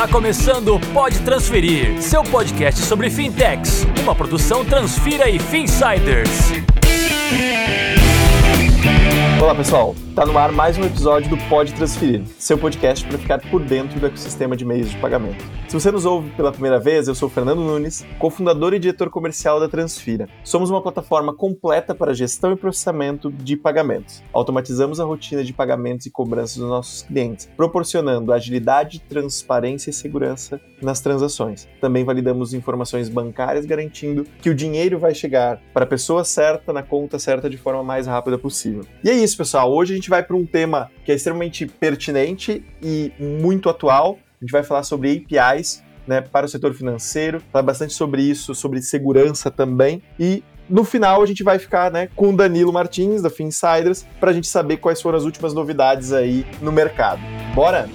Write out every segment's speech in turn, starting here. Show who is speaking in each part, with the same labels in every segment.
Speaker 1: Tá começando o Pode Transferir, seu podcast sobre fintechs, uma produção Transfira e Finsiders.
Speaker 2: Olá pessoal, tá no ar mais um episódio do Pode Transferir, seu podcast para ficar por dentro do ecossistema de meios de pagamento. Se você nos ouve pela primeira vez, eu sou Fernando Nunes, cofundador e diretor comercial da Transfira. Somos uma plataforma completa para gestão e processamento de pagamentos. Automatizamos a rotina de pagamentos e cobranças dos nossos clientes, proporcionando agilidade, transparência e segurança nas transações. Também validamos informações bancárias, garantindo que o dinheiro vai chegar para a pessoa certa, na conta certa, de forma mais rápida possível. E é isso, pessoal. Hoje a gente vai para um tema que é extremamente pertinente e muito atual. A gente vai falar sobre APIs né, para o setor financeiro, falar bastante sobre isso, sobre segurança também. E no final a gente vai ficar né, com o Danilo Martins, da Finsiders, para a gente saber quais foram as últimas novidades aí no mercado. Bora?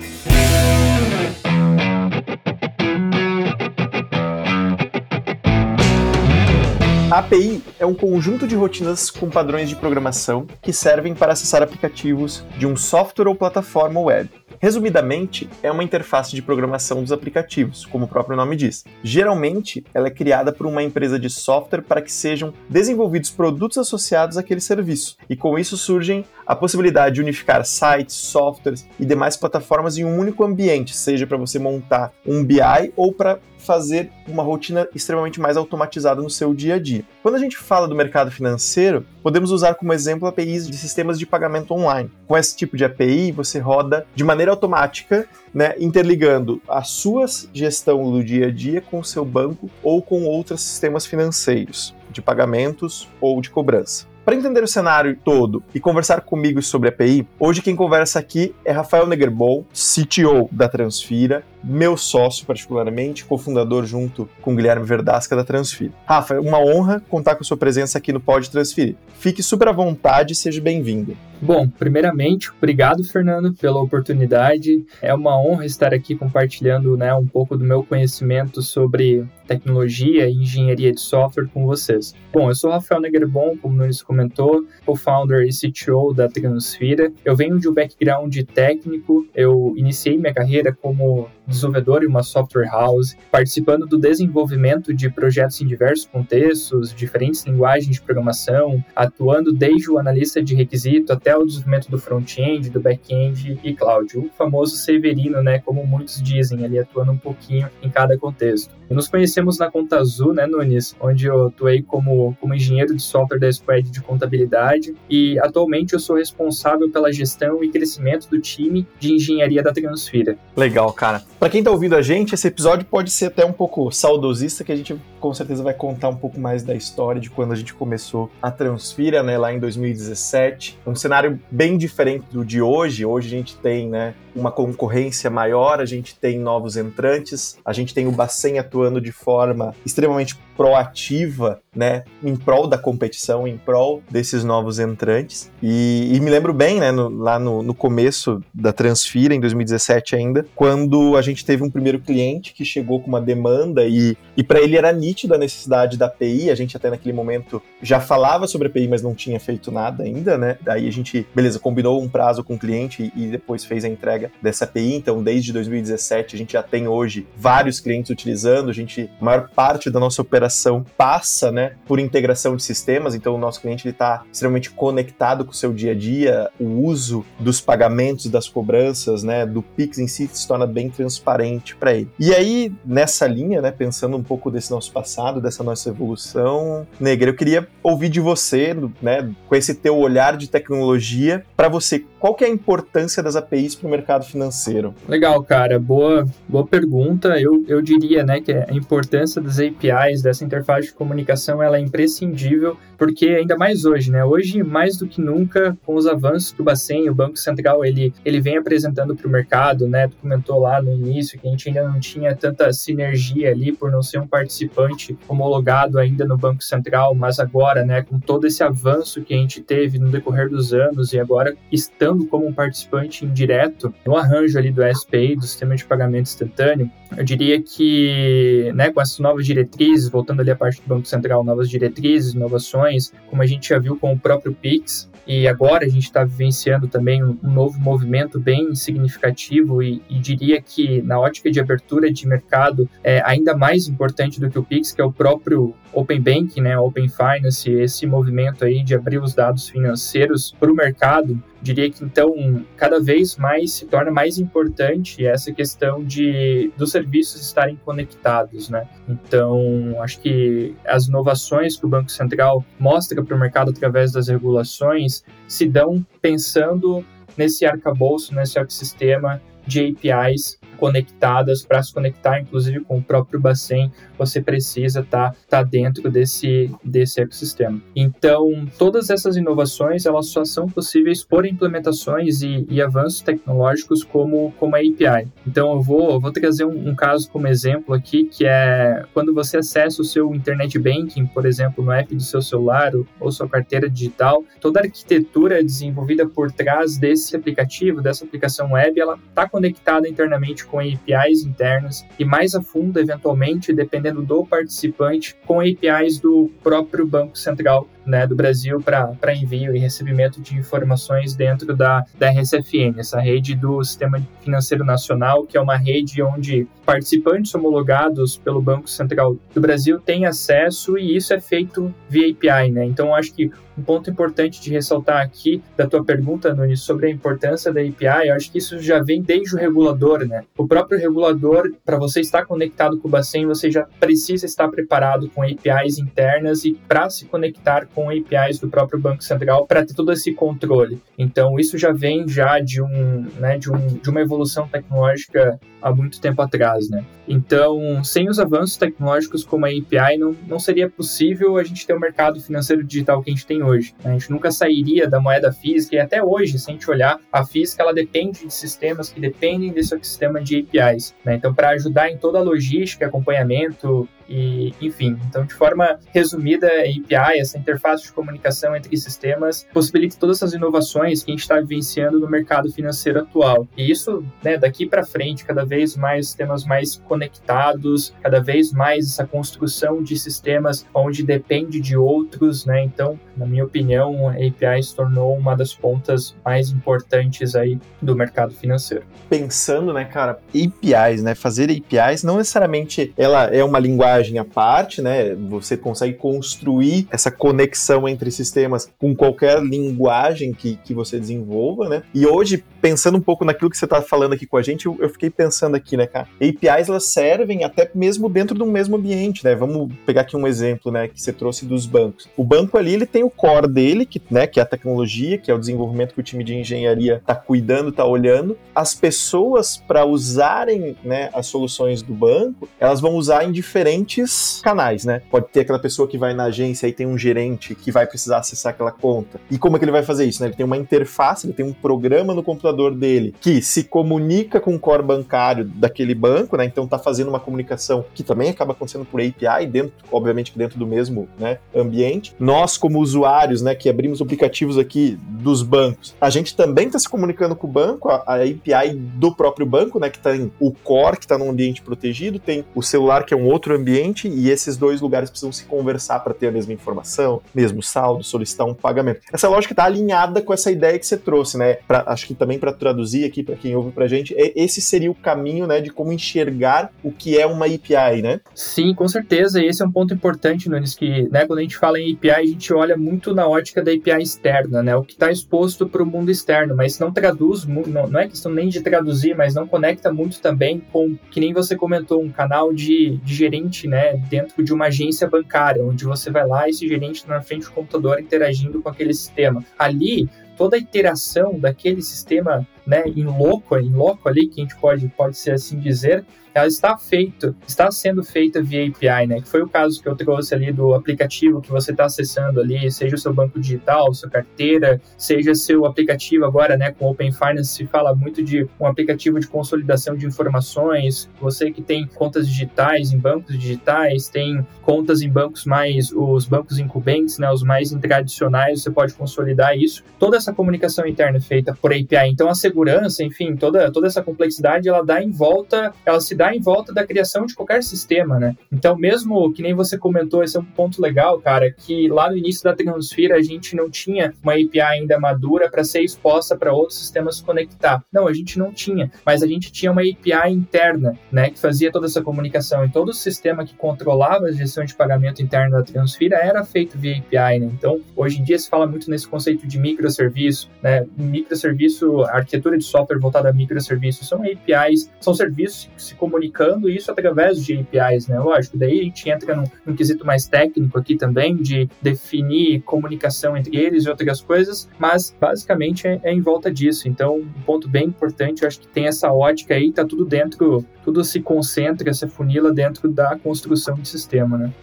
Speaker 2: A API é um conjunto de rotinas com padrões de programação que servem para acessar aplicativos de um software ou plataforma web. Resumidamente, é uma interface de programação dos aplicativos, como o próprio nome diz. Geralmente, ela é criada por uma empresa de software para que sejam desenvolvidos produtos associados àquele serviço, e com isso surgem a possibilidade de unificar sites, softwares e demais plataformas em um único ambiente, seja para você montar um BI ou para fazer uma rotina extremamente mais automatizada no seu dia a dia. Quando a gente fala do mercado financeiro, podemos usar como exemplo APIs de sistemas de pagamento online. Com esse tipo de API, você roda de maneira automática, né, interligando a sua gestão do dia a dia com o seu banco ou com outros sistemas financeiros de pagamentos ou de cobrança. Para entender o cenário todo e conversar comigo sobre API, hoje quem conversa aqui é Rafael Negerbol, CTO da Transfira, meu sócio particularmente, cofundador junto com Guilherme Verdasca da Transfira. Rafa, é uma honra contar com a sua presença aqui no Pode Transferir. Fique super à vontade e seja bem-vindo.
Speaker 3: Bom, primeiramente, obrigado, Fernando, pela oportunidade. É uma honra estar aqui compartilhando né, um pouco do meu conhecimento sobre tecnologia e engenharia de software com vocês. Bom, eu sou Rafael Negerbon, como o Nunes comentou, co-founder e CTO da Transfira. Eu venho de um background técnico, eu iniciei minha carreira como desenvolvedor em uma software house, participando do desenvolvimento de projetos em diversos contextos, diferentes linguagens de programação, atuando desde o analista de requisito até o desenvolvimento do front-end, do back-end e cloud. O famoso Severino, né, como muitos dizem, ali atuando um pouquinho em cada contexto. E nos conhecemos na Conta Azul, né, Nunes, onde eu atuei como, como engenheiro de software da Squad de contabilidade e atualmente eu sou responsável pela gestão e crescimento do time de engenharia da Transfira.
Speaker 2: Legal, cara. Para quem está ouvindo a gente, esse episódio pode ser até um pouco saudosista, que a gente com certeza vai contar um pouco mais da história de quando a gente começou a Transfira, né, lá em 2017. Um cenário bem diferente do de hoje. Hoje a gente tem, né, uma concorrência maior, a gente tem novos entrantes, a gente tem o Bacen atuando de forma extremamente proativa, né, em prol da competição, em prol desses novos entrantes. E, e me lembro bem, né, no, lá no, no, começo da Transfira, em 2017 ainda, quando a gente teve um primeiro cliente que chegou com uma demanda e, e para ele era nítida a necessidade da API, a gente até naquele momento já falava sobre API, mas não tinha feito nada ainda, né, daí a gente, beleza, combinou um prazo com o cliente e, e depois fez a entrega dessa API, então desde 2017 a gente já tem hoje vários clientes utilizando, a gente, a maior parte da nossa operação operação passa né, por integração de sistemas, então o nosso cliente está extremamente conectado com o seu dia a dia, o uso dos pagamentos, das cobranças, né, do Pix em si se torna bem transparente para ele. E aí, nessa linha, né, pensando um pouco desse nosso passado, dessa nossa evolução, Negra, eu queria ouvir de você, né, com esse teu olhar de tecnologia, para você, qual que é a importância das APIs para o mercado financeiro?
Speaker 3: Legal, cara, boa, boa pergunta. Eu, eu diria, né, que a importância das APIs, essa interface de comunicação ela é imprescindível, porque ainda mais hoje, né? Hoje, mais do que nunca, com os avanços que o Bacen, o Banco Central, ele, ele vem apresentando para o mercado, né? Tu comentou lá no início que a gente ainda não tinha tanta sinergia ali por não ser um participante homologado ainda no Banco Central, mas agora, né, com todo esse avanço que a gente teve no decorrer dos anos e agora estando como um participante indireto, no arranjo ali do SPI, do Sistema de Pagamento Instantâneo, eu diria que, né, com essas novas diretrizes, voltando ali a parte do Banco Central, novas diretrizes, inovações, como a gente já viu com o próprio Pix, e agora a gente está vivenciando também um, um, novo movimento bem significativo e, e, diria que na ótica de abertura de mercado é ainda mais importante do que o Pix, que é o próprio Open Banking, né, Open Finance, esse movimento aí de abrir os dados financeiros para o mercado, diria que então cada vez mais se torna mais importante essa questão de dos serviços estarem conectados, né? Então acho que as inovações que o Banco Central mostra para o mercado através das regulações se dão pensando nesse arcabouço, nesse ecossistema de APIs conectadas para se conectar, inclusive com o próprio Bacen, você precisa estar tá, tá dentro desse, desse ecossistema. Então, todas essas inovações elas só são possíveis por implementações e, e avanços tecnológicos como, como a API. Então, eu vou, eu vou trazer um, um, caso como exemplo aqui, que é quando você acessa o seu internet banking, por exemplo, no app do seu celular ou, ou sua carteira digital, toda a arquitetura desenvolvida por trás desse aplicativo, dessa aplicação web, ela está conectada internamente com APIs internas e mais a fundo, eventualmente, dependendo do participante, com APIs do próprio Banco Central né, do Brasil para envio e recebimento de informações dentro da, da RSFN, essa rede do Sistema Financeiro Nacional, que é uma rede onde participantes homologados pelo Banco Central do Brasil têm acesso e isso é feito via API, né? Então, acho que um ponto importante de ressaltar aqui da tua pergunta, Nunes, sobre a importância da API, eu acho que isso já vem desde o regulador, né? O próprio regulador, para você estar conectado com o Bacen, você já precisa estar preparado com APIs internas e para se conectar com APIs do próprio Banco Central para ter todo esse controle. Então, isso já vem já de, um, né, de, um, de uma evolução tecnológica há muito tempo atrás, né? Então, sem os avanços tecnológicos como a API, não, não seria possível a gente ter o mercado financeiro digital que a gente tem hoje. A gente nunca sairia da moeda física e até hoje, se a gente olhar, a física ela depende de sistemas que dependem desse ecossistema de APIs. Né? Então, para ajudar em toda a logística, acompanhamento, e, enfim, então de forma resumida, a API, essa interface de comunicação entre sistemas, possibilita todas essas inovações que a gente está vivenciando no mercado financeiro atual. E isso, né, daqui para frente, cada vez mais sistemas mais conectados, cada vez mais essa construção de sistemas onde depende de outros, né? Então, na minha opinião, a API se tornou uma das pontas mais importantes aí do mercado financeiro.
Speaker 2: Pensando, né, cara, APIs, né, fazer APIs não necessariamente ela é uma linguagem linguagem à parte, né? Você consegue construir essa conexão entre sistemas com qualquer linguagem que, que você desenvolva, né? E hoje, pensando um pouco naquilo que você está falando aqui com a gente, eu, eu, fiquei pensando aqui, né, cara? APIs elas servem até mesmo dentro de um mesmo ambiente, né? Vamos pegar aqui um exemplo, né, que você trouxe dos bancos. O banco ali, ele tem o core dele, que, né, que é a tecnologia, que é o desenvolvimento que o time de engenharia está cuidando, está olhando. As pessoas, para usarem né, as soluções do banco, elas vão usar em diferentes diferentes canais, né? Pode ter aquela pessoa que vai na agência e tem um gerente que vai precisar acessar aquela conta. E como é que ele vai fazer isso? Né? Ele tem uma interface, ele tem um programa no computador dele que se comunica com o core bancário daquele banco, né? Então tá fazendo uma comunicação que também acaba acontecendo por API, dentro, obviamente dentro do mesmo né, ambiente. Nós, como usuários, né, que abrimos aplicativos aqui dos bancos, a gente também está se comunicando com o banco, a, a, API do próprio banco, né? Que tem o core, que está num ambiente protegido, tem o celular, que é um outro ambiente ambiente e esses dois lugares precisam se conversar para ter a mesma informação, mesmo saldo, solicitar um pagamento. Essa lógica está alinhada com essa ideia que você trouxe, né? Pra, acho que também para traduzir aqui para quem ouve para gente, esse seria o caminho, né, de como enxergar o que é uma API, né?
Speaker 3: Sim, com certeza. E esse é um ponto importante, Nunes, que, né, quando a gente fala em API, a gente olha muito na ótica da API externa, né? O que está exposto para o mundo externo, mas não traduz, não, não é questão nem de traduzir, mas não conecta muito também com, que nem você comentou, um canal de, de gerente gerente, né, dentro de uma agência bancária, onde você vai lá e esse gerente está na frente do computador interagindo com aquele sistema. Ali, toda a interação daquele sistema, né, em loco, em loco ali, que a gente pode, pode ser assim dizer, ela está feita, está sendo feita via API, né? Que foi o caso que eu trouxe ali do aplicativo que você está acessando ali, seja o seu banco digital, sua carteira, seja seu aplicativo agora, né? Com Open Finance se fala muito de um aplicativo de consolidação de informações. Você que tem contas digitais em bancos digitais, tem contas em bancos mais os bancos incumbentes, né? Os mais tradicionais, você pode consolidar isso. Toda essa comunicação interna é feita por API. Então a segurança, enfim, toda, toda essa complexidade, ela dá em volta, ela se dá em volta da criação de qualquer sistema, né? Então, mesmo que nem você comentou, esse é um ponto legal, cara, que lá no início da Transfira a gente não tinha uma API ainda madura para ser exposta para outros sistemas conectar. Não, a gente não tinha, mas a gente tinha uma API interna, né, que fazia toda essa comunicação. E todo o sistema que controlava a gestão de pagamento interna da Transfira era feito via API, né? Então, hoje em dia se fala muito nesse conceito de microserviço, né? Microserviço, arquitetura de software voltada a microserviços são APIs, são serviços se comunicando isso através de APIs, né? Lógico, daí a gente entra num, num quesito mais técnico aqui também de definir comunicação entre eles e outras coisas, mas basicamente é, é em volta disso. Então, um ponto bem importante, eu acho que tem essa ótica aí, tá tudo dentro, tudo se concentra, se funila dentro da construção de sistema, né?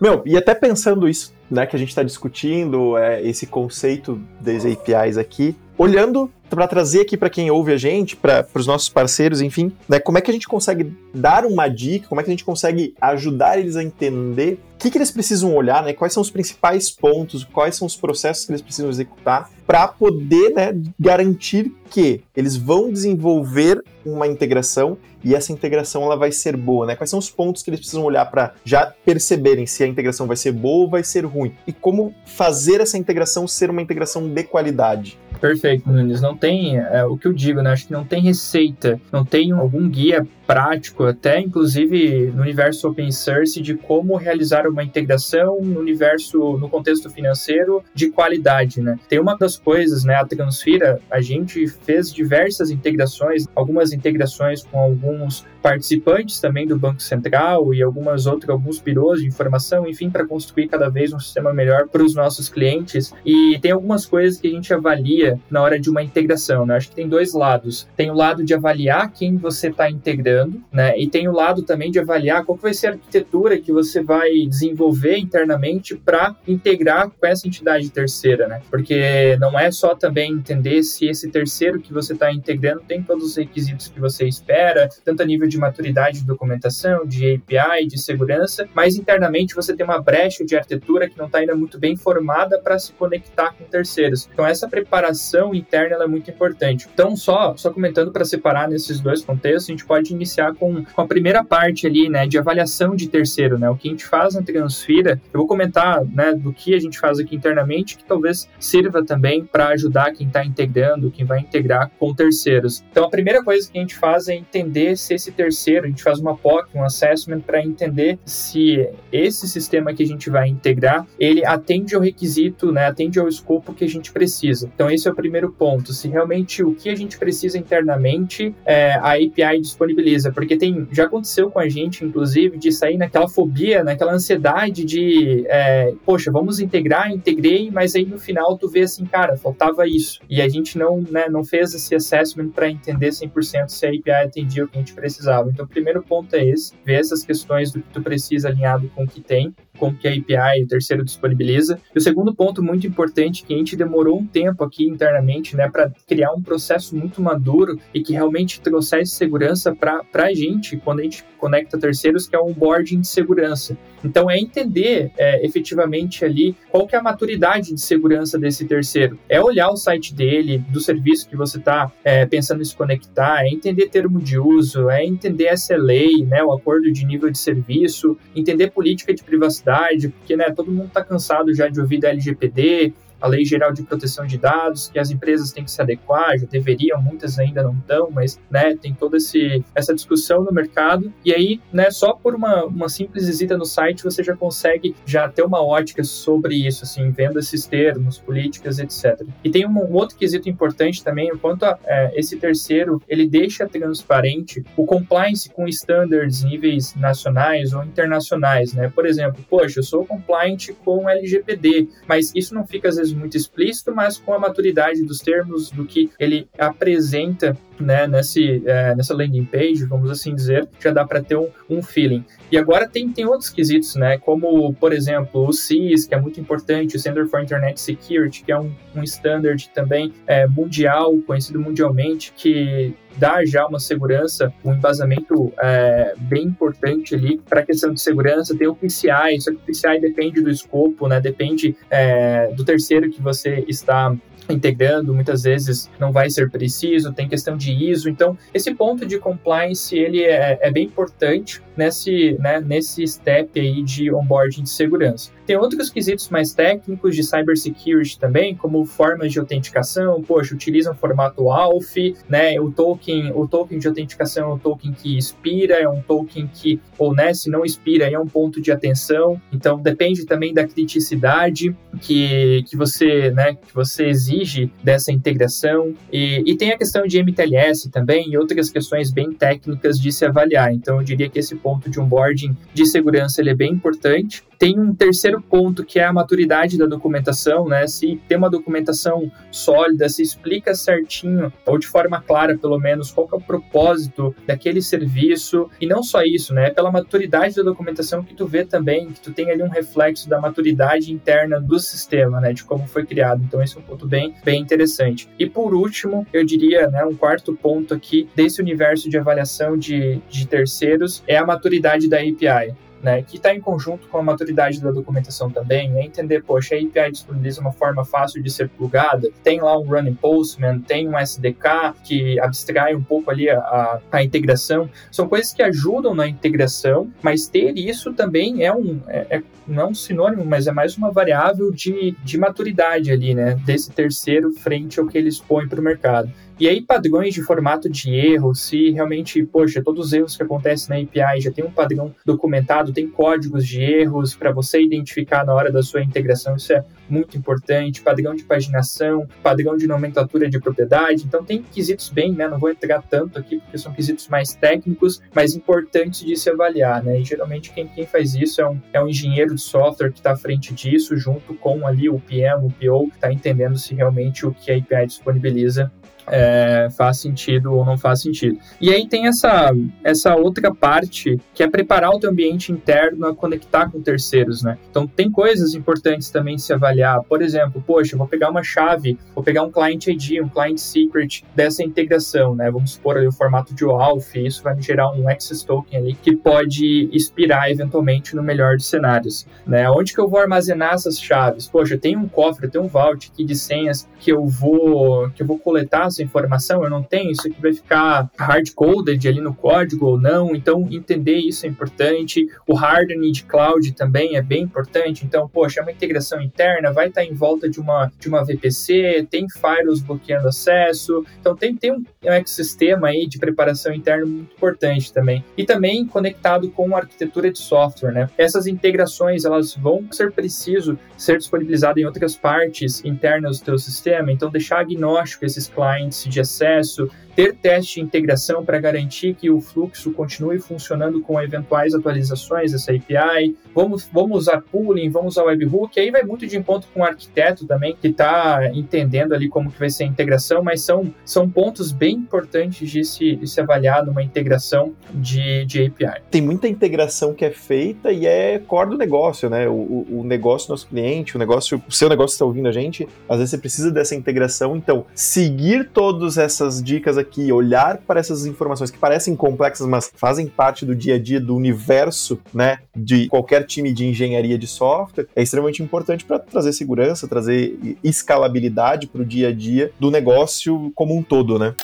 Speaker 2: Meu, e até pensando isso, né, que a gente está discutindo, é, esse conceito das APIs aqui, olhando para trazer aqui para quem ouve a gente, para os nossos parceiros, enfim, né, como é que a gente consegue dar uma dica, como é que a gente consegue ajudar eles a entender o que, que eles precisam olhar, né, quais são os principais pontos, quais são os processos que eles precisam executar para poder né, garantir que eles vão desenvolver uma integração e essa integração ela vai ser boa, né? Quais são os pontos que eles precisam olhar para já perceberem se a integração vai ser boa ou vai ser ruim e como fazer essa integração ser uma integração de qualidade.
Speaker 3: Perfeito, Nunes. Não tem é, o que eu digo, né? Acho que não tem receita, não tem algum guia prático, até inclusive no universo open source, de como realizar uma integração no universo, no contexto financeiro de qualidade, né? Tem uma das coisas, né? A Transfira, a gente fez diversas integrações, algumas integrações com alguns participantes também do Banco Central e algumas outras, alguns birôs de informação, enfim, para construir cada vez um sistema melhor para os nossos clientes. E tem algumas coisas que a gente avalia na hora de uma integração, né? Acho que tem dois lados. Tem o lado de avaliar quem você está integrando, né? E tem o lado também de avaliar qual vai ser a arquitetura que você vai desenvolver internamente para integrar com essa entidade terceira, né? Porque não é só também entender se esse terceiro que você está integrando tem todos os requisitos que você espera, tanto a nível de maturidade de documentação, de API, de segurança, mas internamente você tem uma brecha de arquitetura que não está ainda muito bem formada para se conectar com terceiros. Então essa preparação interna é muito importante. Então só só comentando para separar nesses dois contextos, a gente pode iniciar com, com a primeira parte ali, né, de avaliação de terceiro, né, o que a gente faz na Transfira. Eu vou comentar, né, do que a gente faz aqui internamente, que talvez sirva também para ajudar quem está integrando, quem vai integrar com terceiros. Então a primeira coisa que a gente faz é entender se esse terceiro, a gente faz uma POC, um assessment para entender se esse sistema que a gente vai integrar, ele atende ao requisito, né, atende ao escopo que a gente precisa. Então esse é o primeiro ponto, se realmente o que a gente precisa internamente é, a API disponibiliza, porque tem já aconteceu com a gente, inclusive, de sair naquela fobia, naquela ansiedade de, é, poxa, vamos integrar, integrei, mas aí no final tu vê assim, cara, faltava isso. E a gente não, né, não fez esse assessment para entender 100% se a API atendia o que a gente precisava. Então, o primeiro ponto é esse, ver essas questões do que tu precisa alinhado com o que tem como que a API, o terceiro disponibiliza. E o segundo ponto muito importante que a gente demorou um tempo aqui internamente, né, para criar um processo muito maduro e que realmente trouxesse segurança para a gente quando a gente conecta terceiros, que é o onboarding de segurança. Então é entender é, efetivamente ali qual que é a maturidade de segurança desse terceiro. É olhar o site dele, do serviço que você está é, pensando em se conectar, é entender termo de uso, é entender SLA, né, o acordo de nível de serviço, entender política de privacidade porque né, todo mundo está cansado já de ouvir da LGPD, a Lei Geral de Proteção de Dados, que as empresas têm que se adequar, já deveriam, muitas ainda não estão, mas né, tem toda esse, essa discussão no mercado. E aí, né, só por uma, uma simples visita no site, você já consegue já ter uma ótica sobre isso, assim, vendo esses termos, políticas, etc. E tem um, um outro quesito importante também, enquanto é, esse terceiro, ele deixa transparente o compliance com standards níveis nacionais ou internacionais, né? Por exemplo, poxa, eu sou compliant com LGPD, mas isso não fica às vezes muito explícito, mas com a maturidade dos termos, do que ele apresenta né, nesse, é, nessa landing page, vamos assim dizer, já dá para ter um, um feeling. E agora tem, tem outros quesitos, né, como, por exemplo, o CIS, que é muito importante, o Center for Internet Security, que é um, um standard também é, mundial, conhecido mundialmente, que dá já uma segurança, um embasamento é, bem importante ali para a questão de segurança. Tem o PCI, só que o PCI depende do escopo, né? Depende é, do terceiro que você está integrando, muitas vezes não vai ser preciso, tem questão de ISO. Então, esse ponto de compliance ele é, é bem importante nesse, né, nesse step aí de onboarding de segurança. Tem outros quesitos mais técnicos de cybersecurity também, como formas de autenticação, poxa, utilizam formato ALF, né, o token, o token de autenticação é um token que expira, é um token que, ou né, se não expira, é um ponto de atenção, então depende também da criticidade que, que você, né, que você exige dessa integração, e, e tem a questão de MTLS também, e outras questões bem técnicas de se avaliar, então eu diria que esse ponto de onboarding de segurança ele é bem importante, tem um terceiro ponto que é a maturidade da documentação, né? Se tem uma documentação sólida, se explica certinho, ou de forma clara, pelo menos, qual é o propósito daquele serviço. E não só isso, né? Pela maturidade da documentação que tu vê também, que tu tem ali um reflexo da maturidade interna do sistema, né? De como foi criado. Então, esse é um ponto bem, bem interessante. E por último, eu diria, né? Um quarto ponto aqui desse universo de avaliação de, de terceiros é a maturidade da API né, que está em conjunto com a maturidade da documentação também, é entender, poxa, a API disponibiliza uma forma fácil de ser plugada, tem lá um Running Postman, tem um SDK que abstrai um pouco ali a, a, integração, são coisas que ajudam na integração, mas ter isso também é um, é, é, não é um sinônimo, mas é mais uma variável de, de maturidade ali, né, desse terceiro frente ao que eles põem para o mercado. E aí, padrões de formato de erro, se realmente, poxa, todos os erros que acontecem na API já tem um padrão documentado, tem códigos de erros para você identificar na hora da sua integração, isso é muito importante, padrão de paginação, padrão de nomenclatura de propriedade. Então, tem quesitos bem, né? Não vou entrar tanto aqui, porque são quesitos mais técnicos, mas importantes de se avaliar, né? E geralmente quem, quem faz isso é um, é um engenheiro de software que está à frente disso, junto com ali o PM, o PO, que está entendendo se realmente o que a API disponibiliza é, faz sentido ou não faz sentido. E aí tem essa, essa outra parte que é preparar o teu ambiente interno a conectar com terceiros, né? Então tem coisas importantes também se avaliar. Por exemplo, poxa, vou pegar uma chave, vou pegar um client ID, um client secret dessa integração, né? Vamos supor ali o formato de OAuth, isso vai me gerar um access token ali que pode expirar eventualmente no melhor dos cenários, né? Onde que eu vou armazenar essas chaves? Poxa, tenho um cofre, tenho um vault aqui de senhas que eu vou que eu vou coletar essa informação, eu não tenho, isso aqui vai ficar hard-coded ali no código ou não, então entender isso é importante. O hardening de cloud também é bem importante, então, poxa, é uma integração interna, vai estar em volta de uma, de uma VPC, tem firewalls bloqueando acesso, então tem, tem um, um ecossistema aí de preparação interna muito importante também. E também conectado com a arquitetura de software, né? Essas integrações, elas vão ser preciso ser disponibilizadas em outras partes internas do teu sistema, então deixar agnóstico esses clients clientes de acesso, ter teste de integração para garantir que o fluxo continue funcionando com eventuais atualizações dessa API. Vamos, vamos usar pooling, vamos usar webhook, aí vai muito de encontro com o arquiteto também, que está entendendo ali como que vai ser a integração, mas são, são pontos bem importantes de se, de se avaliar numa integração de, de API.
Speaker 2: Tem muita integração que é feita e é core do negócio, né? O, o, negócio do nosso cliente, o negócio, o seu negócio está ouvindo a gente, às vezes você precisa dessa integração, então seguir todas essas dicas aqui, olhar para essas informações que parecem complexas, mas fazem parte do dia a dia do universo, né, de qualquer time de engenharia de software, é extremamente importante para trazer segurança, trazer escalabilidade para o dia a dia do negócio como um todo, né?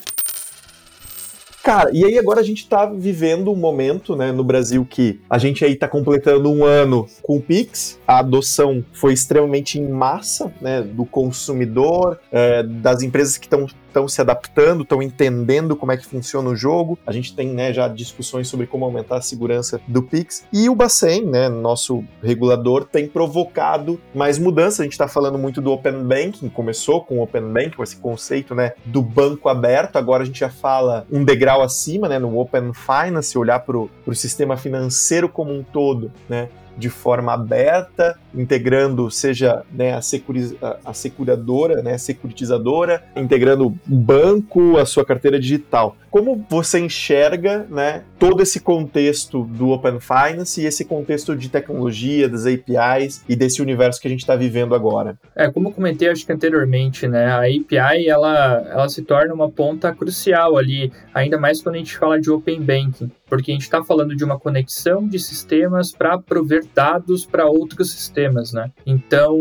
Speaker 2: Cara, e aí agora a gente tá vivendo um momento, né, no Brasil que a gente aí tá completando um ano com o Pix, a adoção foi extremamente em massa, né, do consumidor, é, das empresas que estão estão se adaptando, estão entendendo como é que funciona o jogo. A gente tem né, já discussões sobre como aumentar a segurança do Pix. E o Bacen, né, nosso regulador, tem provocado mais mudanças. A gente está falando muito do Open Banking, começou com o Open Banking, com esse conceito né, do banco aberto. Agora a gente já fala um degrau acima, né, no Open Finance, olhar para o sistema financeiro como um todo, né, de forma aberta, integrando seja né, a, securiz, a, securadora, né, a securitizadora, integrando o banco, a sua carteira digital. Como você enxerga né, todo esse contexto do Open Finance e esse contexto de tecnologia, das APIs e desse universo que a gente está vivendo agora?
Speaker 3: É, como eu comentei acho que anteriormente, né, a API ela, ela se torna uma ponta crucial ali, ainda mais quando a gente fala de Open Banking, porque a gente está falando de uma conexão de sistemas para prover dados para outros sistemas né? Então,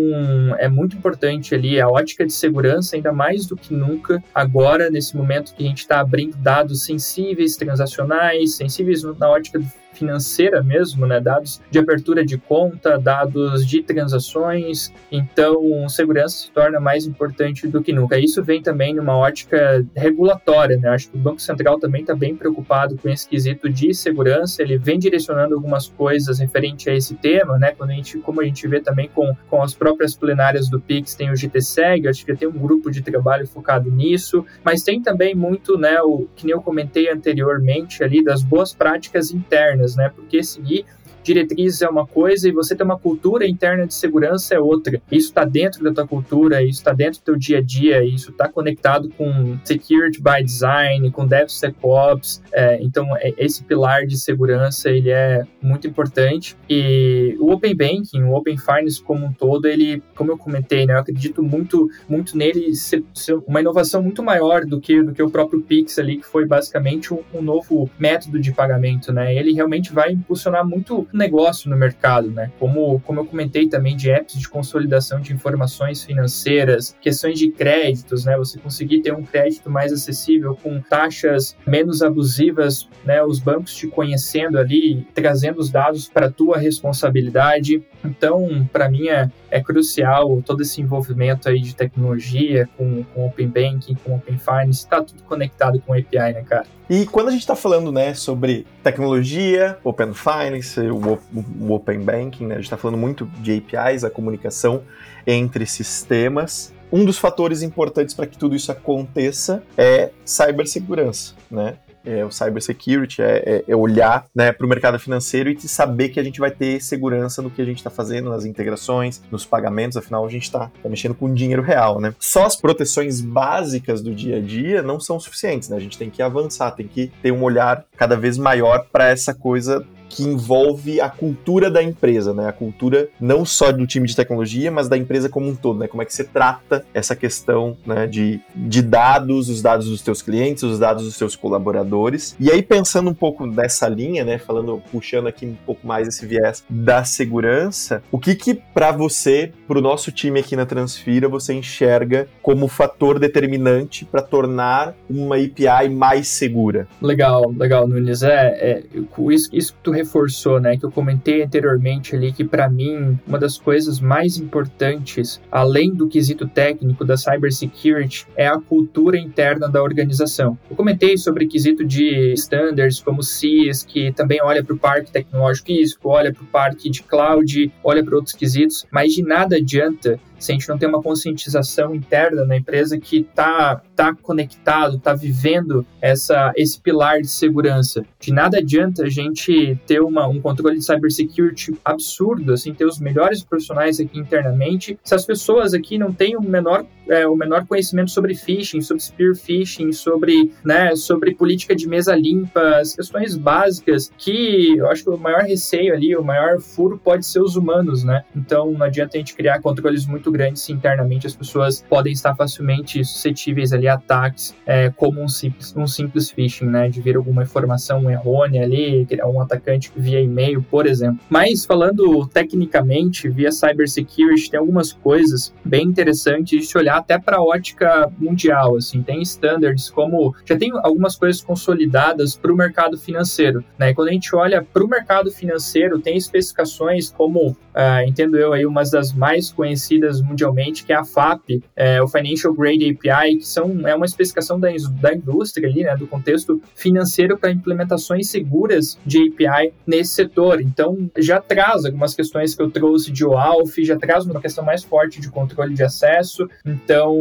Speaker 3: é muito importante ali a ótica de segurança, ainda mais do que nunca, agora, nesse momento que a gente está abrindo dados sensíveis, transacionais, sensíveis na ótica financeira mesmo, né? Dados de abertura de conta, dados de transações. Então, segurança se torna mais importante do que nunca. Isso vem também numa ótica regulatória, né? Acho que o Banco Central também está bem preocupado com esse quesito de segurança. Ele vem direcionando algumas coisas referente a esse tema, né? Quando a gente, como a gente vê também com, com as próprias plenárias do Pix, tem o GTSEG, acho que tem um grupo de trabalho focado nisso, mas tem também muito, né? O que eu comentei anteriormente ali das boas práticas internas né? Porque seguir diretrizes é uma coisa e você ter uma cultura interna de segurança é outra. Isso está dentro da tua cultura, isso está dentro do teu dia a dia, isso está conectado com security by design, com DevSecOps. É, então, é, esse pilar de segurança ele é muito importante. E o Open Banking, o Open Finance como um todo, ele, como eu comentei, né, eu acredito muito, muito nele ser, ser uma inovação muito maior do que, do que o próprio Pix ali, que foi basicamente um, um novo método de pagamento, né? Ele realmente vai impulsionar negócio no mercado, né? Como, como eu comentei também de apps de consolidação de informações financeiras, questões de créditos, né? Você conseguir ter um crédito mais acessível com taxas menos abusivas, né? Os bancos te conhecendo ali, trazendo os dados para tua responsabilidade. Então, para mim é, é, crucial todo esse envolvimento aí de tecnologia com, com Open Banking, com Open Finance, está tudo conectado com API, né, cara?
Speaker 2: E quando a gente está falando, né, sobre tecnologia, Open Finance, o, o Open Banking, né, a gente está falando muito de APIs, a comunicação entre sistemas. Um dos fatores importantes para que tudo isso aconteça é cibersegurança, né? É, o cybersecurity, é, é, é olhar né, para o mercado financeiro e saber que a gente vai ter segurança no que a gente está fazendo, nas integrações, nos pagamentos, afinal a gente está tá mexendo com dinheiro real, né? Só as proteções básicas do dia a dia não são suficientes, né? A gente tem que avançar, tem que ter um olhar cada vez maior para essa coisa que envolve a cultura da empresa, né? A cultura não só do time de tecnologia, mas da empresa como um todo, né? Como é que você trata essa questão né, de, de dados, os dados dos teus clientes, os dados dos seus colaboradores. E aí, pensando um pouco nessa linha, né? Falando, puxando aqui um pouco mais esse viés da segurança, o que que para você, para o nosso time aqui na Transfira, você enxerga como fator determinante para tornar uma API mais segura?
Speaker 3: Legal, legal, Nunes. É, é isso, isso que tu reforçou, né, que eu comentei anteriormente ali, que para mim uma das coisas mais importantes, além do quesito técnico da cybersecurity, é a cultura interna da organização. Eu comentei sobre quesito de standards como CIS, que também olha para o parque tecnológico ISCO, olha para o parque de cloud, olha para outros quesitos, mas de nada adianta se a gente não tem uma conscientização interna na empresa que está tá conectado, está vivendo essa, esse pilar de segurança. De nada adianta a gente ter uma, um controle de cybersecurity absurdo, assim, ter os melhores profissionais aqui internamente, se as pessoas aqui não têm o menor, é, o menor conhecimento sobre phishing, sobre spear phishing, sobre, né, sobre política de mesa limpa, as questões básicas que eu acho que o maior receio ali, o maior furo pode ser os humanos, né? Então não adianta a gente criar controles muito muito grande se internamente as pessoas podem estar facilmente suscetíveis ali a ataques, é, como um simples, um simples phishing, né? De vir alguma informação errônea ali, um atacante via e-mail, por exemplo. Mas falando tecnicamente, via cybersecurity, tem algumas coisas bem interessantes de se olhar até para a ótica mundial, assim, tem standards como já tem algumas coisas consolidadas para o mercado financeiro, né? E quando a gente olha para o mercado financeiro, tem especificações como, uh, entendo eu aí, uma das mais conhecidas mundialmente, que é a FAP, é, o Financial Grade API, que são, é uma especificação da, da indústria ali, né, do contexto financeiro para implementações seguras de API nesse setor. Então, já traz algumas questões que eu trouxe de OAuth, já traz uma questão mais forte de controle de acesso. Então,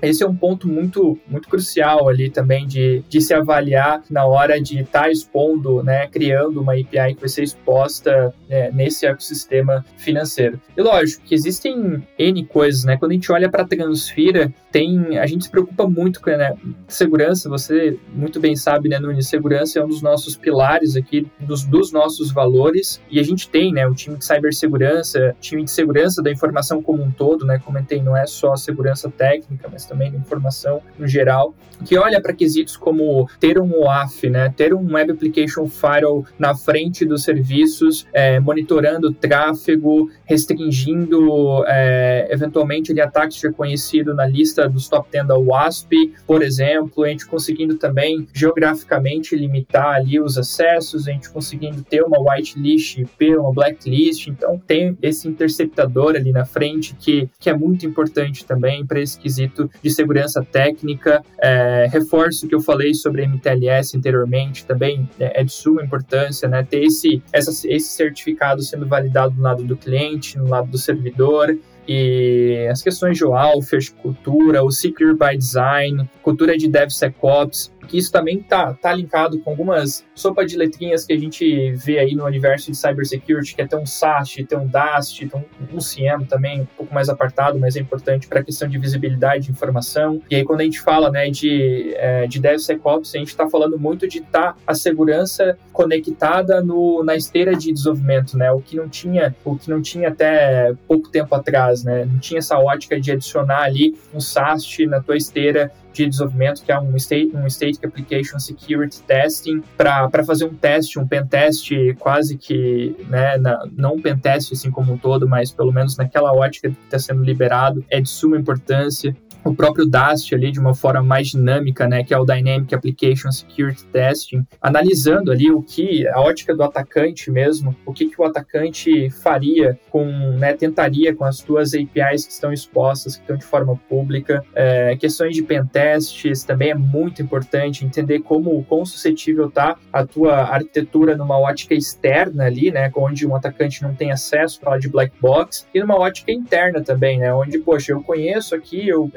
Speaker 3: esse é um ponto muito, muito crucial ali também de, de se avaliar na hora de estar tá expondo, né, criando uma API que vai ser exposta né, nesse ecossistema financeiro. E lógico que existem N coisas, né? Quando a gente olha para Transfira, tem, a gente se preocupa muito com né, segurança, você muito bem sabe, né, Nunes, segurança é um dos nossos pilares aqui, dos, dos nossos valores, e a gente tem, né, um time de cibersegurança, time de segurança da informação como um todo, né, comentei, não é só a segurança técnica, mas também da informação no geral, que olha para quesitos como ter um OAF, né, ter um Web Application Firewall na frente dos serviços, é, monitorando tráfego, restringindo é, eventualmente ele ataques reconhecidos na lista dos top 10 da WASP, por exemplo, a gente conseguindo também geograficamente limitar ali os acessos, a gente conseguindo ter uma whitelist IP, uma blacklist, então tem esse interceptador ali na frente que, que é muito importante também para esse quesito de segurança técnica. É, reforço que eu falei sobre MTLS anteriormente, também é, é de suma importância, né? Ter esse, essa, esse certificado sendo validado do lado do cliente, no lado do servidor, e as questões de welfare, cultura, o Secure by Design, cultura de DevSecOps, que isso também tá, tá linkado com algumas sopa de letrinhas que a gente vê aí no universo de cybersecurity, que é ter um SAST, ter um DAST, ter um, um CIEM também, um pouco mais apartado, mas é importante para a questão de visibilidade de informação. E aí, quando a gente fala né, de, é, de DevSecOps, a gente está falando muito de estar tá a segurança conectada no, na esteira de desenvolvimento, né? O que não tinha, o que não tinha até pouco tempo atrás, né? Não tinha essa ótica de adicionar ali um SAST na tua esteira de desenvolvimento, que é um State, um Static Application Security Testing, para fazer um teste, um pen test quase que, né, na, não um pen test assim como um todo, mas pelo menos naquela ótica que está sendo liberado, é de suma importância o próprio Dast ali de uma forma mais dinâmica, né, que é o Dynamic Application Security Testing, analisando ali o que a ótica do atacante mesmo, o que, que o atacante faria com, né, tentaria com as tuas APIs que estão expostas, que estão de forma pública, é, questões de pentests também é muito importante entender como quão suscetível está a tua arquitetura numa ótica externa ali, né, onde um atacante não tem acesso para de black box e numa ótica interna também, né, onde poxa eu conheço aqui eu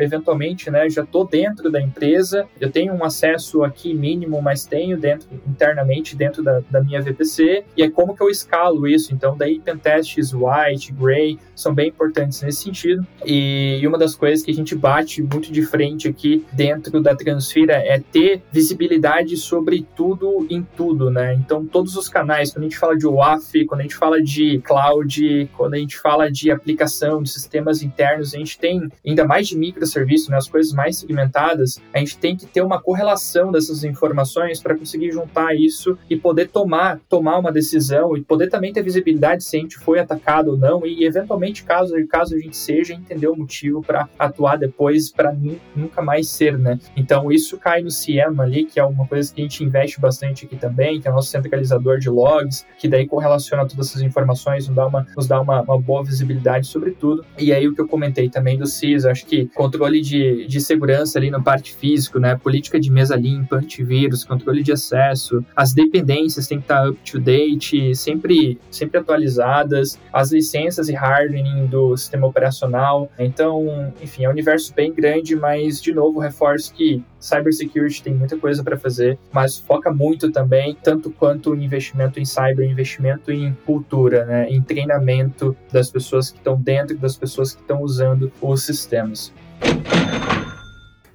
Speaker 3: né, já estou dentro da empresa, eu tenho um acesso aqui mínimo, mas tenho dentro internamente dentro da, da minha VPC, e é como que eu escalo isso. Então, daí pentests white, gray, são bem importantes nesse sentido. E, uma das coisas que a gente bate muito de frente aqui dentro da Transfira é ter visibilidade sobre tudo em tudo, né? Então, todos os canais, quando a gente fala de WAF, quando a gente fala de cloud, quando a gente fala de aplicação, de sistemas internos, a gente tem ainda mais de microserviços serviço, né, as coisas mais segmentadas, a gente tem que ter uma correlação dessas informações para conseguir juntar isso e poder tomar, tomar uma decisão e poder também ter visibilidade se a gente foi atacado ou não e eventualmente caso, caso a gente seja entender o motivo para atuar depois para nunca mais ser, né? Então isso cai no CIEM ali, que é uma coisa que a gente investe bastante aqui também, que é o nosso centralizador de logs, que daí correlaciona todas essas informações, nos dá uma, nos dá uma, uma boa visibilidade sobre tudo. E aí o que eu comentei também do CIS, acho que controle controle de, de segurança ali na parte físico, né? Política de mesa limpa, antivírus, controle de acesso, as dependências têm que estar up to date, sempre, sempre atualizadas, as licenças e hardening do sistema operacional. Então, enfim, é um universo bem grande, mas de novo reforço que cybersecurity tem muita coisa para fazer, mas foca muito também, tanto quanto o investimento em cyber, investimento em cultura, né, em treinamento das pessoas que estão dentro, das pessoas que estão usando os sistemas.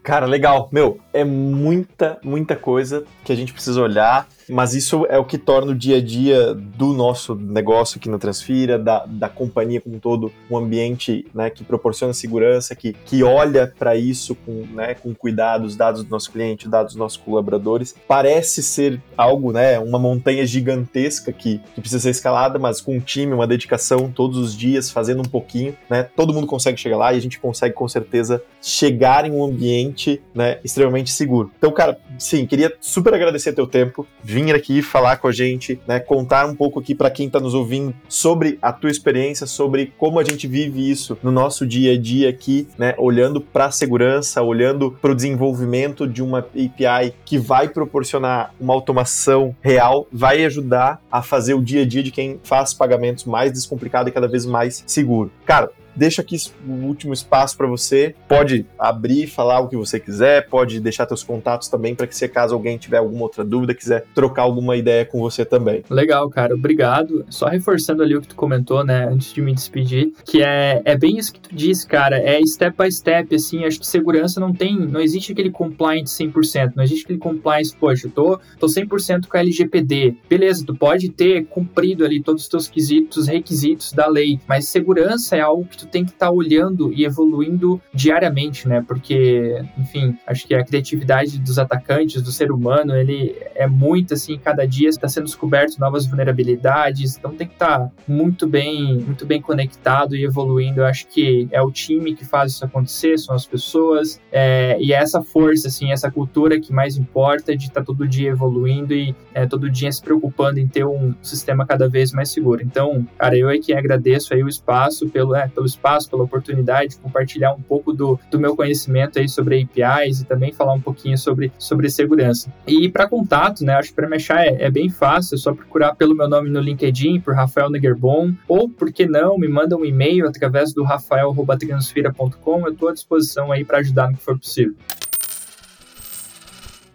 Speaker 2: Cara, legal. Meu, é muita, muita coisa que a gente precisa olhar mas isso é o que torna o dia a dia do nosso negócio aqui na Transfira, da, da companhia como um todo, um ambiente né, que proporciona segurança, que, que olha para isso com, né, com cuidado, os dados do nosso cliente, dados dos nossos colaboradores. Parece ser algo, né, uma montanha gigantesca que, que precisa ser escalada, mas com um time, uma dedicação todos os dias, fazendo um pouquinho, né, todo mundo consegue chegar lá e a gente consegue com certeza chegar em um ambiente né, extremamente seguro. Então, cara, sim, queria super agradecer teu tempo, vir aqui falar com a gente, né, contar um pouco aqui para quem está nos ouvindo sobre a tua experiência, sobre como a gente vive isso no nosso dia a dia aqui, né, olhando para a segurança, olhando para o desenvolvimento de uma API que vai proporcionar uma automação real, vai ajudar a fazer o dia a dia de quem faz pagamentos mais descomplicado e cada vez mais seguro. Cara, deixo aqui o último espaço para você. Pode abrir, falar o que você quiser, pode deixar seus contatos também para que se caso alguém tiver alguma outra dúvida, quiser trocar alguma ideia com você também.
Speaker 3: Legal, cara, obrigado. Só reforçando ali o que tu comentou, né, antes de me despedir, que é, é bem isso que tu disse, cara, é step by step, assim, acho que segurança não tem, não existe aquele compliance 100%, não existe aquele compliance, poxa, eu tô, tô 100% com a LGPD, beleza, tu pode ter cumprido ali todos os teus quesitos, requisitos da lei, mas segurança é algo que tu tem que estar tá olhando e evoluindo diariamente, né, porque, enfim, acho que a criatividade dos atacantes, do ser humano, ele é muito, assim, cada dia está sendo descoberto novas vulnerabilidades, então tem que estar tá muito bem, muito bem conectado e evoluindo, eu acho que é o time que faz isso acontecer, são as pessoas, é, e é essa força, assim, essa cultura que mais importa de estar tá todo dia evoluindo e é, todo dia se preocupando em ter um sistema cada vez mais seguro. Então, cara, eu é que agradeço aí o espaço, pelo, é, pelo espaço, pela oportunidade de compartilhar um pouco do, do meu conhecimento aí sobre APIs e também falar um pouquinho sobre, sobre segurança. E para contato, né, acho que para me achar é, é, bem fácil, é só procurar pelo meu nome no LinkedIn, por Rafael Negerbon, ou, por que não, me manda um e-mail através do rafael.transfira.com, eu estou à disposição aí para ajudar no que for possível.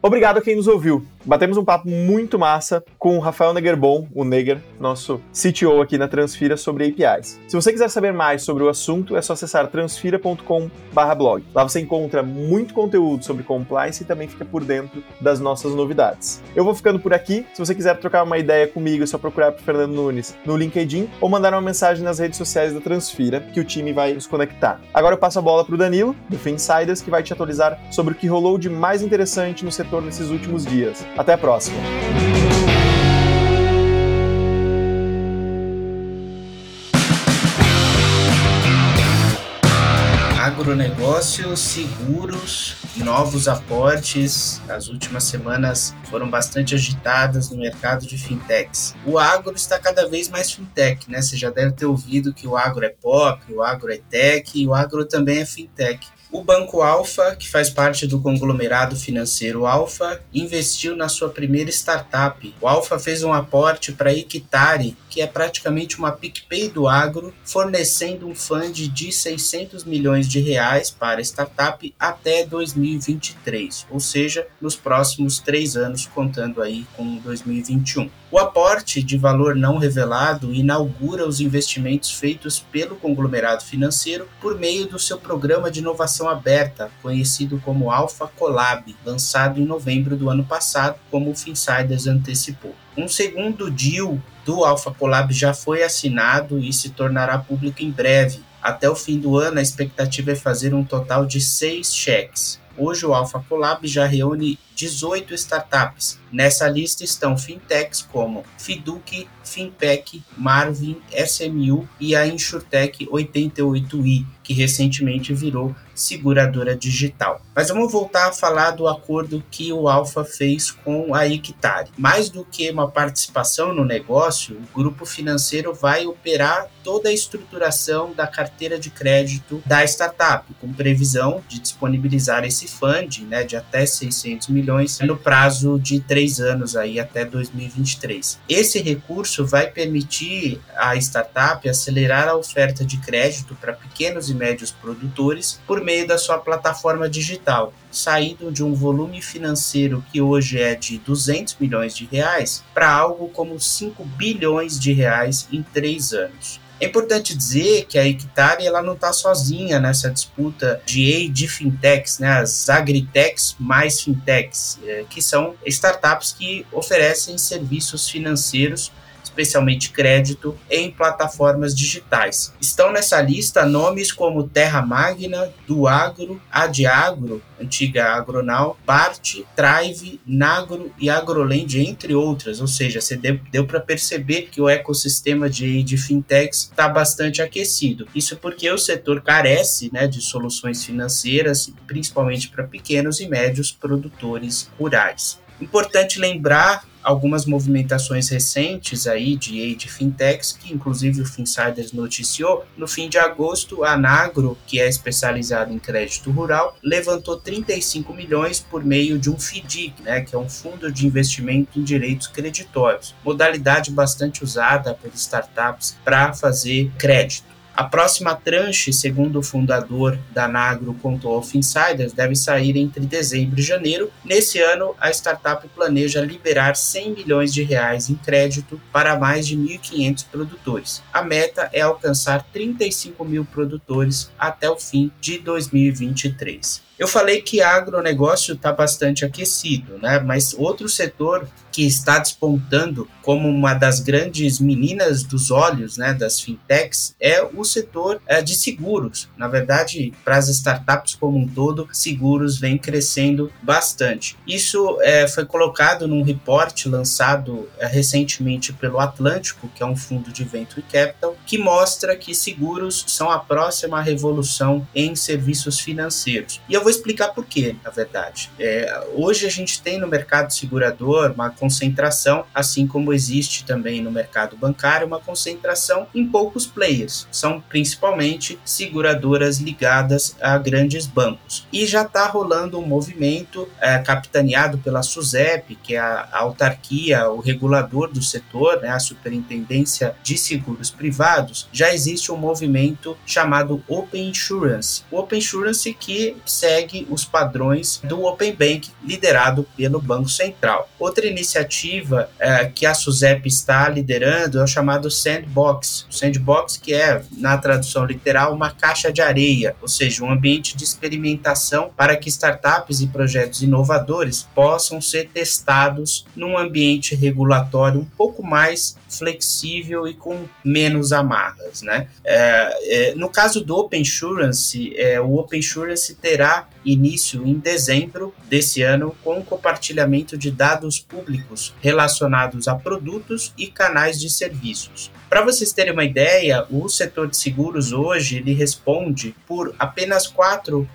Speaker 2: Obrigado a quem nos ouviu. Batemos um papo muito massa com o Rafael Negerbon, o Neger, nosso CTO aqui na Transfira sobre APIs. Se você quiser saber mais sobre o assunto, é só acessar transfira.com/blog. Lá você encontra muito conteúdo sobre compliance e também fica por dentro das nossas novidades. Eu vou ficando por aqui. Se você quiser trocar uma ideia comigo, é só procurar por Fernando Nunes no LinkedIn ou mandar uma mensagem nas redes sociais da Transfira, que o time vai nos conectar. Agora eu passo a bola para o Danilo, do Finsiders, que vai te atualizar sobre o que rolou de mais interessante no setor nesses últimos dias. Até a próxima!
Speaker 4: agronegócio, seguros, novos aportes. As últimas semanas foram bastante agitadas no mercado de fintechs. O agro está cada vez mais fintech, né? Você já deve ter ouvido que o agro é pop, o agro é tech e o agro também é fintech. O Banco Alfa, que faz parte do conglomerado financeiro Alfa, investiu na sua primeira startup. O Alfa fez um aporte para a Equitare, que é praticamente uma PicPay do agro, fornecendo um fundo de 600 milhões de reais para a startup até 2023, ou seja, nos próximos três anos, contando aí com 2021. O aporte de valor não revelado inaugura os investimentos feitos pelo conglomerado financeiro por meio do seu programa de inovação aberta, conhecido como Alpha Collab, lançado em novembro do ano passado, como o Finsiders antecipou. Um segundo deal do Alpha Collab já foi assinado e se tornará público em breve. Até o fim do ano, a expectativa é fazer um total de seis cheques. Hoje o Alpha Collab já reúne 18 startups. Nessa lista estão fintechs como Fiduc, Finpec, Marvin, SMU e a Insurtech 88i, que recentemente virou seguradora digital. Mas vamos voltar a falar do acordo que o Alfa fez com a Ictari. Mais do que uma participação no negócio, o grupo financeiro vai operar toda a estruturação da carteira de crédito da startup, com previsão de disponibilizar esse fund né, de até 600 milhões milhões no prazo de três anos aí até 2023. Esse recurso vai permitir à startup acelerar a oferta de crédito para pequenos e médios produtores por meio da sua plataforma digital, saindo de um volume financeiro que hoje é de 200 milhões de reais para algo como 5 bilhões de reais em três anos. É importante dizer que a Hectare ela não está sozinha nessa disputa de E de fintechs, né, as agritechs mais fintechs, é, que são startups que oferecem serviços financeiros especialmente crédito, em plataformas digitais. Estão nessa lista nomes como Terra Magna, Duagro, Adiagro, antiga Agronal, Bart, Trive, Nagro e Agroland, entre outras. Ou seja, você deu, deu para perceber que o ecossistema de, de fintechs está bastante aquecido. Isso porque o setor carece né, de soluções financeiras, principalmente para pequenos e médios produtores rurais. Importante lembrar algumas movimentações recentes aí de, de fintechs, que inclusive o Finsiders noticiou. No fim de agosto, a Nagro, que é especializada em crédito rural, levantou 35 milhões por meio de um FDIC, né, que é um fundo de investimento em direitos creditórios, modalidade bastante usada por startups para fazer crédito. A próxima tranche, segundo o fundador da Nagro contou ao Insiders, deve sair entre dezembro e janeiro. Nesse ano, a startup planeja liberar 100 milhões de reais em crédito para mais de 1.500 produtores. A meta é alcançar 35 mil produtores até o fim de 2023. Eu falei que agronegócio está bastante aquecido, né? Mas outro setor que está despontando como uma das grandes meninas dos olhos, né, das fintechs, é o setor é, de seguros. Na verdade, para as startups como um todo, seguros vem crescendo bastante. Isso é, foi colocado num report lançado é, recentemente pelo Atlântico, que é um fundo de venture capital, que mostra que seguros são a próxima revolução em serviços financeiros. E eu vou explicar por quê, na verdade. Hoje a gente tem no mercado segurador uma concentração, assim como existe também no mercado bancário, uma concentração em poucos players. São principalmente seguradoras ligadas a grandes bancos. E já está rolando um movimento é, capitaneado pela SUSEP, que é a, autarquia, o regulador do setor, né, a Superintendência de Seguros Privados. Já existe um movimento chamado Open Insurance. O Open Insurance que segue os padrões do Open Bank, liderado pelo Banco Central. Outra iniciativa iniciativa é, que a SUSEP está liderando é o chamado Sandbox. Sandbox que é, na tradução literal, uma caixa de areia, ou seja, um ambiente de experimentação para que startups e projetos inovadores possam ser testados num ambiente regulatório um pouco mais flexível e com menos amarras, né? É, é, no caso do Open Insurance, é, o Open Insurance terá início em dezembro desse ano com o compartilhamento de dados públicos relacionados a produtos e canais de serviços. Para vocês terem uma ideia, o setor de seguros hoje ele responde por apenas 4%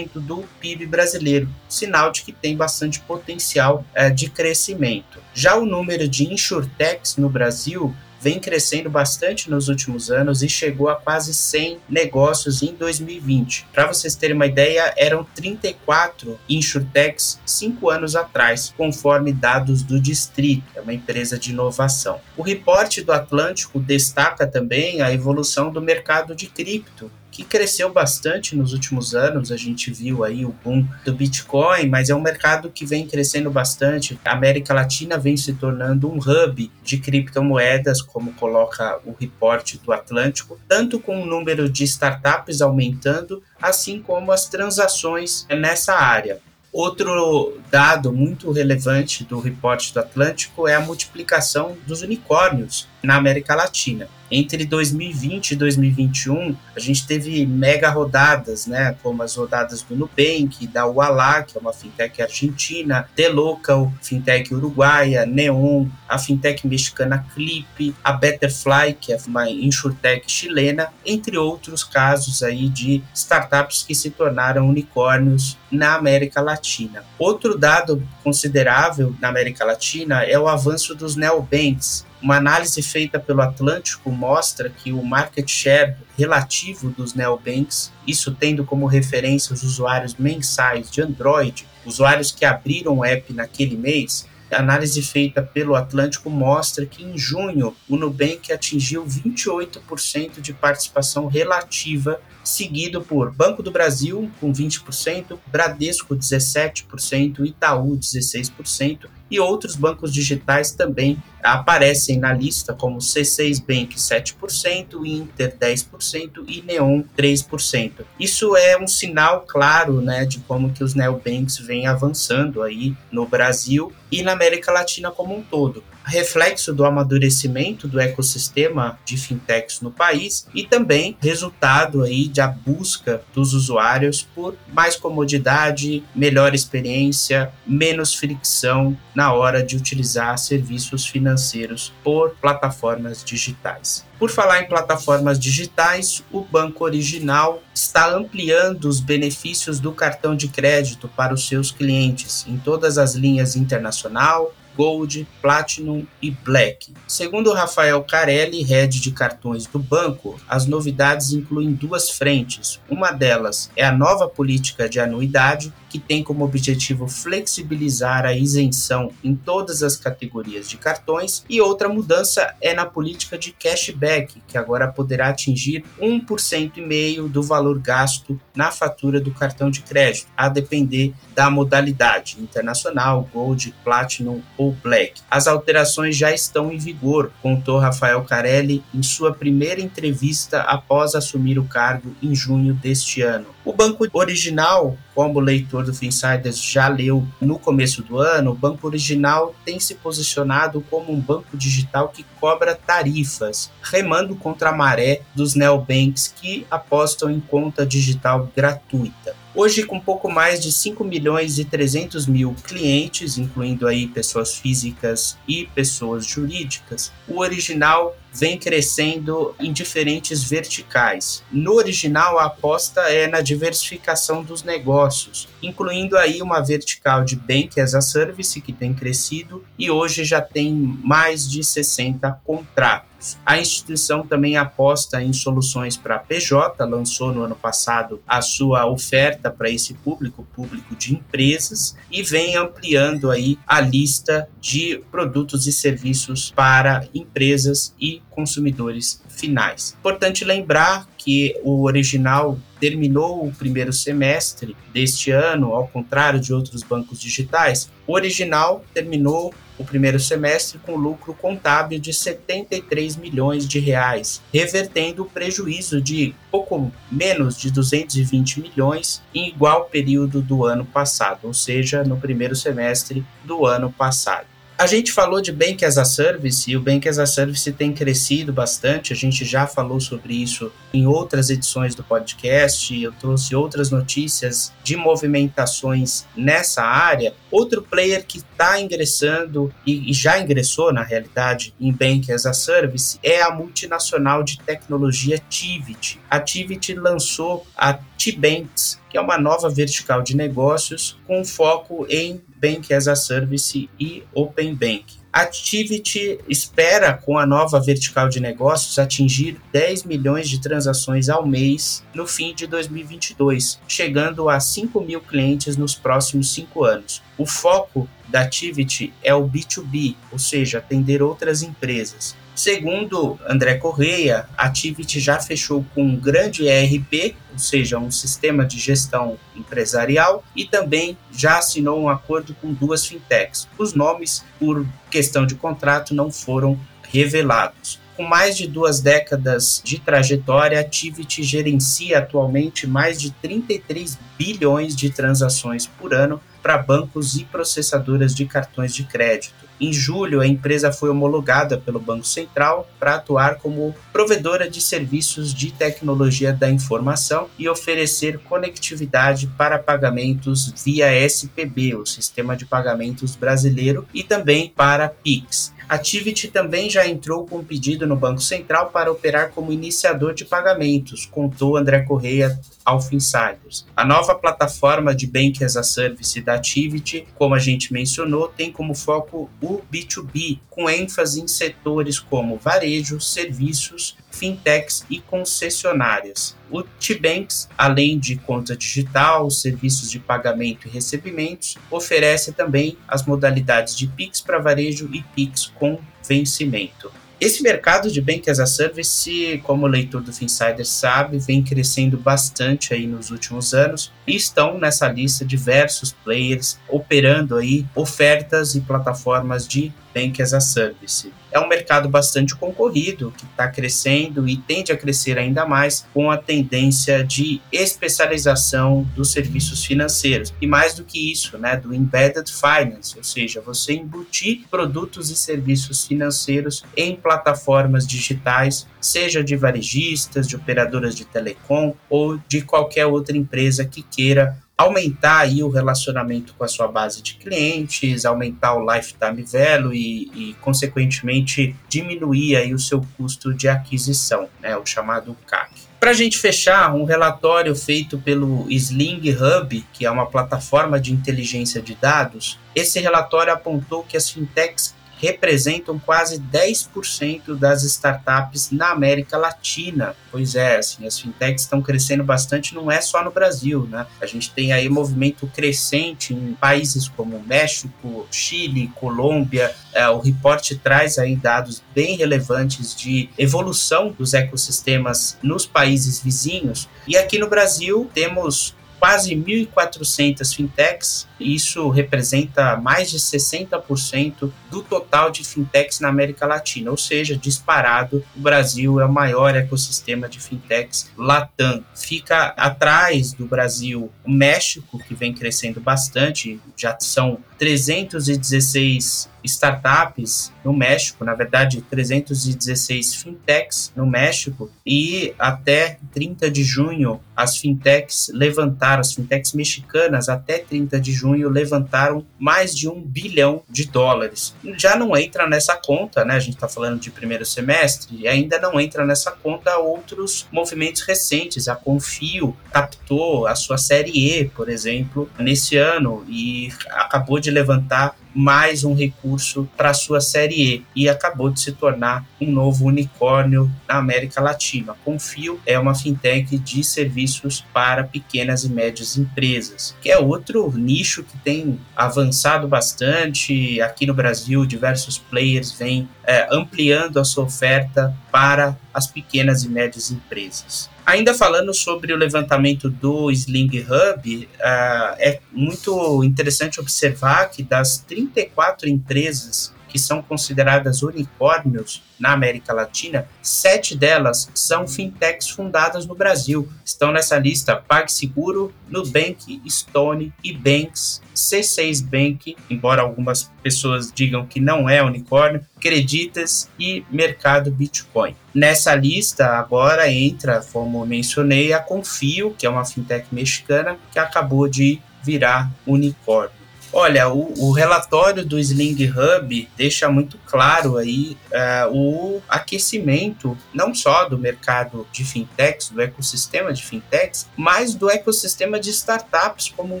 Speaker 4: do PIB brasileiro, sinal de que tem bastante potencial é, de crescimento. Já o número de insurtechs no Brasil vem crescendo bastante nos últimos anos e chegou a quase 100 negócios em 2020. Para vocês terem uma ideia, eram 34 insurtechs cinco anos atrás, conforme dados do Distrito, é uma empresa de inovação. O reporte do Atlântico destaca também a evolução do mercado de cripto, que cresceu bastante nos últimos anos. A gente viu aí o boom do Bitcoin, mas é um mercado que vem crescendo bastante. A América Latina vem se tornando um hub de criptomoedas, como coloca o reporte do Atlântico, tanto com o número de startups aumentando, assim como as transações nessa área. Outro dado muito relevante do reporte do Atlântico é a multiplicação dos unicórnios na América Latina. Entre 2020 e 2021, a gente teve mega rodadas, né, como as rodadas do Nubank, da Ualá, que é uma fintech argentina, The Local, fintech uruguaia, Neon, a fintech mexicana Clip, a Betterfly, que é uma insurtech chilena, entre outros casos aí de startups que se tornaram unicórnios na América Latina. Outro dado considerável na América Latina é o avanço dos neobanks, uma análise feita pelo Atlântico mostra que o market share relativo dos neobanks, isso tendo como referência os usuários mensais de Android, usuários que abriram o app naquele mês, a análise feita pelo Atlântico mostra que em junho o Nubank atingiu 28% de participação relativa, seguido por Banco do Brasil com 20%, Bradesco 17%, Itaú 16% e outros bancos digitais também aparecem na lista, como C6 Bank 7%, Inter 10% e Neon 3%. Isso é um sinal claro né, de como que os neobanks vêm avançando aí no Brasil e na América Latina como um todo reflexo do amadurecimento do ecossistema de fintechs no país e também resultado aí da busca dos usuários por mais comodidade, melhor experiência, menos fricção na hora de utilizar serviços financeiros por plataformas digitais. Por falar em plataformas digitais, o Banco Original está ampliando os benefícios do cartão de crédito para os seus clientes em todas as linhas internacional, Gold, Platinum e Black. Segundo Rafael Carelli, head de cartões do banco, as novidades incluem duas frentes. Uma delas é a nova política de anuidade, que tem como objetivo flexibilizar a isenção em todas as categorias de cartões, e outra mudança é na política de cashback, que agora poderá atingir 1,5% do valor gasto na fatura do cartão de crédito, a depender da modalidade internacional, Gold, Platinum ou Black. As alterações já estão em vigor, contou Rafael Carelli em sua primeira entrevista após assumir o cargo em junho deste ano. O banco original, como o leitor do Finsiders já leu no começo do ano, o banco original tem se posicionado como um banco digital que cobra tarifas, remando contra a maré dos neobanks que apostam em conta digital gratuita. Hoje, com pouco mais de 5 milhões e 300 mil clientes, incluindo aí pessoas físicas e pessoas jurídicas, o original vem crescendo em diferentes verticais. No original, a aposta é na diversificação dos negócios, incluindo aí uma vertical de Bank as a Service que tem crescido e hoje já tem mais de 60 contratos. A instituição também aposta em soluções para PJ, lançou no ano passado a sua oferta para esse público, público de empresas, e vem ampliando aí a lista de produtos e serviços para empresas e consumidores finais. Importante lembrar que o original terminou o primeiro semestre deste ano, ao contrário de outros bancos digitais, o original terminou o primeiro semestre com lucro contábil de 73 milhões de reais, revertendo o prejuízo de pouco menos de 220 milhões em igual período do ano passado, ou seja, no primeiro semestre do ano passado. A gente falou de Bank as a Service e o Bank as a Service tem crescido bastante. A gente já falou sobre isso em outras edições do podcast. Eu trouxe outras notícias de movimentações nessa área. Outro player que está ingressando e, já ingressou, na realidade, em Bank as a Service é a multinacional de tecnologia Tivit. A Tivit lançou a T-Banks, que é uma nova vertical de negócios com foco em Bank as a Service e Open Bank. Activity espera, com a nova vertical de negócios, atingir 10 milhões de transações ao mês no fim de 2022, chegando a 5 mil clientes nos próximos cinco anos. O foco da Activity é o B2B, ou seja, atender outras empresas. Segundo André Correia, a Activity já fechou com um grande ERP, ou seja, um sistema de gestão empresarial, e também já assinou um acordo com duas fintechs. Os nomes, por questão de contrato, não foram revelados. Com mais de duas décadas de trajetória, a Activity gerencia atualmente mais de 33 bilhões de transações por ano para bancos e processadoras de cartões de crédito. Em julho, a empresa foi homologada pelo Banco Central para atuar como provedora de serviços de tecnologia da informação e oferecer conectividade para pagamentos via SPB, o Sistema de Pagamentos Brasileiro, e também para PIX. A Tivit também já entrou com um pedido no Banco Central para operar como iniciador de pagamentos, contou André Correia ao Insiders. A nova plataforma de Bank as a Service da Tivit, como a gente mencionou, tem como foco o B2B, com ênfase em setores como varejo, serviços, fintechs e concessionárias. O T-Banks, além de conta digital, serviços de pagamento e recebimentos, oferece também as modalidades de Pix para varejo e Pix com vencimento. Esse mercado de Bank as a Service, como o leitor do Finsider sabe, vem crescendo bastante aí nos últimos anos e estão nessa lista diversos players operando aí ofertas e plataformas de Bank as a Service. É um mercado bastante concorrido, que está crescendo e tende a crescer ainda mais com a tendência de especialização dos serviços financeiros. E mais do que isso, né, do embedded finance, ou seja, você embutir produtos e serviços financeiros em plataformas digitais, seja de varejistas, de operadoras de telecom ou de qualquer outra empresa que queira aumentar aí o relacionamento com a sua base de clientes, aumentar o lifetime value e, e consequentemente, diminuir aí o seu custo de aquisição, né, o chamado CAC. Para a gente fechar, um relatório feito pelo Sling Hub, que é uma plataforma de inteligência de dados, esse relatório apontou que as fintechs representam quase 10% das startups na América Latina. Pois é, assim, as fintechs estão crescendo bastante, não é só no Brasil, né? A gente tem aí movimento crescente em países como México, Chile, Colômbia. É, o reporte traz aí dados bem relevantes de evolução dos ecossistemas nos países vizinhos. E aqui no Brasil temos quase 1.400 fintechs, isso representa mais de 60% do total de fintechs na América Latina, ou seja, disparado, o Brasil é o maior ecossistema de fintechs Latam. Fica atrás do Brasil o México, que vem crescendo bastante, já são 316 startups no México, na verdade 316 fintechs no México e até 30 de junho as fintechs levantaram, as fintechs mexicanas até 30 de junho levantaram mais de um bilhão de dólares. Já não entra nessa conta, né? A gente está falando de primeiro semestre e ainda não entra nessa conta outros movimentos recentes. A Confio captou a sua série E, por exemplo, nesse ano e acabou de levantar mais um recurso para sua série E e acabou de se tornar um novo unicórnio na América Latina. Confio é uma fintech de serviços para pequenas e médias empresas, que é outro nicho que tem avançado bastante. Aqui no Brasil, diversos players vêm é, ampliando a sua oferta para as pequenas e médias empresas. Ainda falando sobre o levantamento do Sling Hub, uh, é muito interessante observar que das 34 empresas que são consideradas unicórnios na América Latina, sete delas são fintechs fundadas no Brasil. Estão nessa lista PagSeguro, Nubank, Stone e Banks, C6 Bank, embora algumas pessoas digam que não é unicórnio, Creditas e Mercado Bitcoin. Nessa lista agora entra, como mencionei, a Confio, que é uma fintech mexicana que acabou de virar unicórnio. Olha, o, o, relatório do Sling Hub deixa muito claro aí uh, o aquecimento não só do mercado de fintechs, do ecossistema de fintechs, mas do ecossistema de startups como um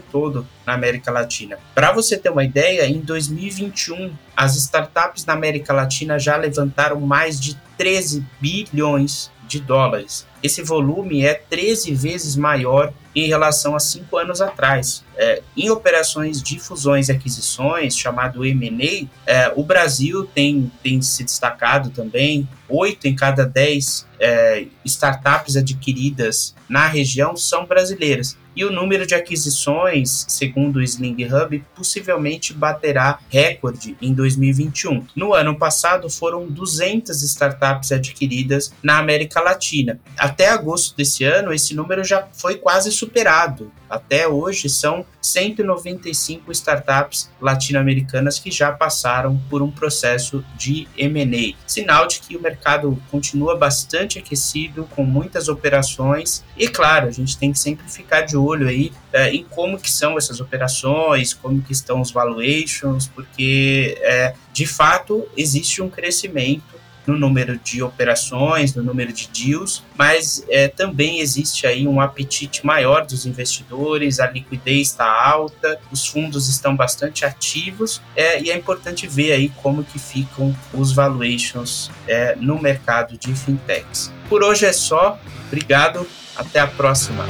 Speaker 4: todo na América Latina. Para você ter uma ideia, em 2021 as startups na América Latina já levantaram mais de 13 bilhões de dólares. Esse volume é 13 vezes maior em relação a cinco anos atrás. É, em operações de fusões e aquisições, chamado M&A, é, o Brasil tem, tem se destacado também. Oito em cada dez é, startups adquiridas na região são brasileiras e o número de aquisições, segundo o Sling Hub, possivelmente baterá recorde em 2021. No ano passado, foram 200 startups adquiridas na América Latina. Até agosto desse ano, esse número já foi quase superado. Até hoje, são 195 startups latino-americanas que já passaram por um processo de M&A. Sinal de que o mercado continua bastante aquecido, com muitas operações. E claro, a gente tem que sempre ficar de olho aí é, em como que são essas operações, como que estão os valuations, porque é, de fato existe um crescimento no número de operações, no número de deals, mas é, também existe aí um apetite maior dos investidores, a liquidez está alta, os fundos estão bastante ativos é, e é importante ver aí como que ficam os valuations é, no mercado de fintechs. Por hoje é só, obrigado, até a próxima.